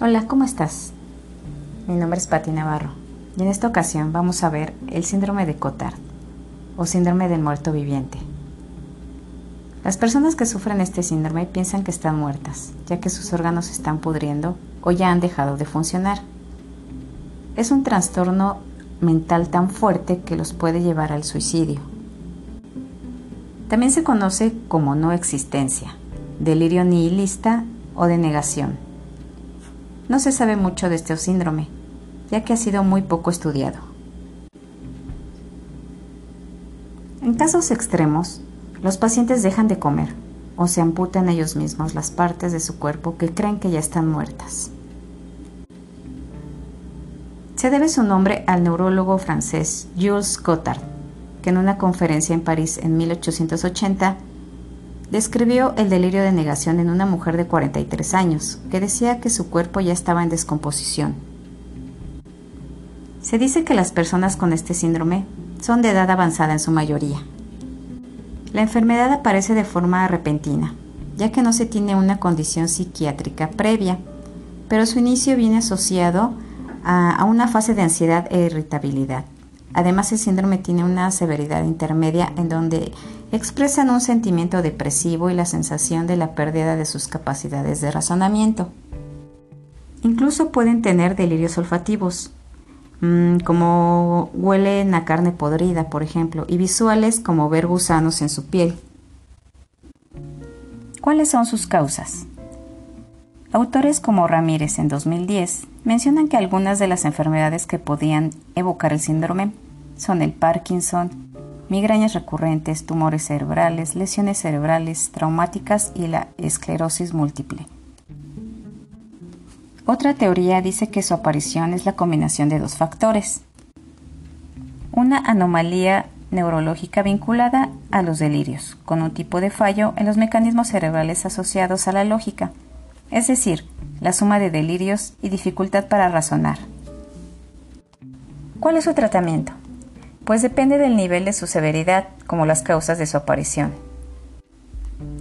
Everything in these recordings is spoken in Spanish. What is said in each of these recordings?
Hola, ¿cómo estás? Mi nombre es Patti Navarro y en esta ocasión vamos a ver el síndrome de Cotard o síndrome del muerto viviente. Las personas que sufren este síndrome piensan que están muertas, ya que sus órganos están pudriendo o ya han dejado de funcionar. Es un trastorno mental tan fuerte que los puede llevar al suicidio. También se conoce como no existencia, delirio nihilista o de negación. No se sabe mucho de este síndrome, ya que ha sido muy poco estudiado. En casos extremos, los pacientes dejan de comer o se amputan ellos mismos las partes de su cuerpo que creen que ya están muertas. Se debe su nombre al neurólogo francés Jules Cotard, que en una conferencia en París en 1880 describió el delirio de negación en una mujer de 43 años, que decía que su cuerpo ya estaba en descomposición. Se dice que las personas con este síndrome son de edad avanzada en su mayoría. La enfermedad aparece de forma repentina, ya que no se tiene una condición psiquiátrica previa, pero su inicio viene asociado a, una fase de ansiedad e irritabilidad. Además, el síndrome tiene una severidad intermedia en donde expresan un sentimiento depresivo y la sensación de la pérdida de sus capacidades de razonamiento. Incluso pueden tener delirios olfativos, mm, como huelen a carne podrida, por ejemplo, y visuales como ver gusanos en su piel. ¿Cuáles son sus causas? Autores como Ramírez en 2010 mencionan que algunas de las enfermedades que podían evocar el síndrome son el Parkinson, migrañas recurrentes, tumores cerebrales, lesiones cerebrales traumáticas y la esclerosis múltiple. Otra teoría dice que su aparición es la combinación de dos factores. Una anomalía neurológica vinculada a los delirios, con un tipo de fallo en los mecanismos cerebrales asociados a la lógica, es decir, la suma de delirios y dificultad para razonar. ¿Cuál es su tratamiento? Pues depende del nivel de su severidad, como las causas de su aparición.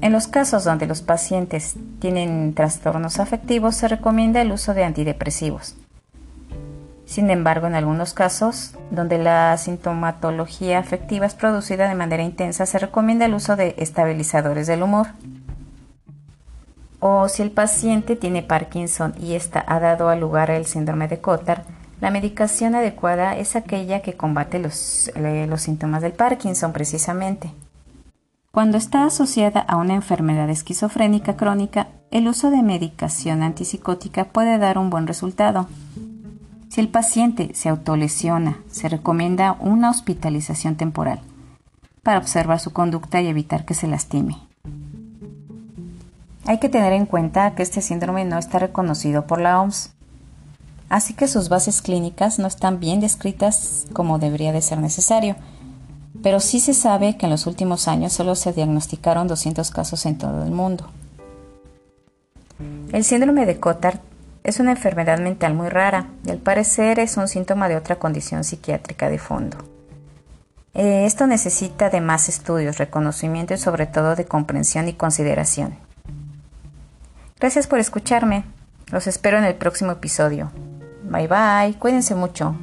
En los casos donde los pacientes tienen trastornos afectivos se recomienda el uso de antidepresivos. Sin embargo, en algunos casos donde la sintomatología afectiva es producida de manera intensa, se recomienda el uso de estabilizadores del humor. O si el paciente tiene Parkinson y esta ha dado lugar al síndrome de Cotard, la medicación adecuada es aquella que combate los, los síntomas del Parkinson precisamente. Cuando está asociada a una enfermedad esquizofrénica crónica, el uso de medicación antipsicótica puede dar un buen resultado. Si el paciente se autolesiona, se recomienda una hospitalización temporal para observar su conducta y evitar que se lastime. Hay que tener en cuenta que este síndrome no está reconocido por la OMS, así que sus bases clínicas no están bien descritas como debería de ser necesario, pero sí se sabe que en los últimos años solo se diagnosticaron 200 casos en todo el mundo. El síndrome de Cotard es una enfermedad mental muy rara y al parecer es un síntoma de otra condición psiquiátrica de fondo. Eh, esto necesita de más estudios, reconocimiento y sobre todo de comprensión y consideración. Gracias por escucharme. Los espero en el próximo episodio. Bye bye. Cuídense mucho.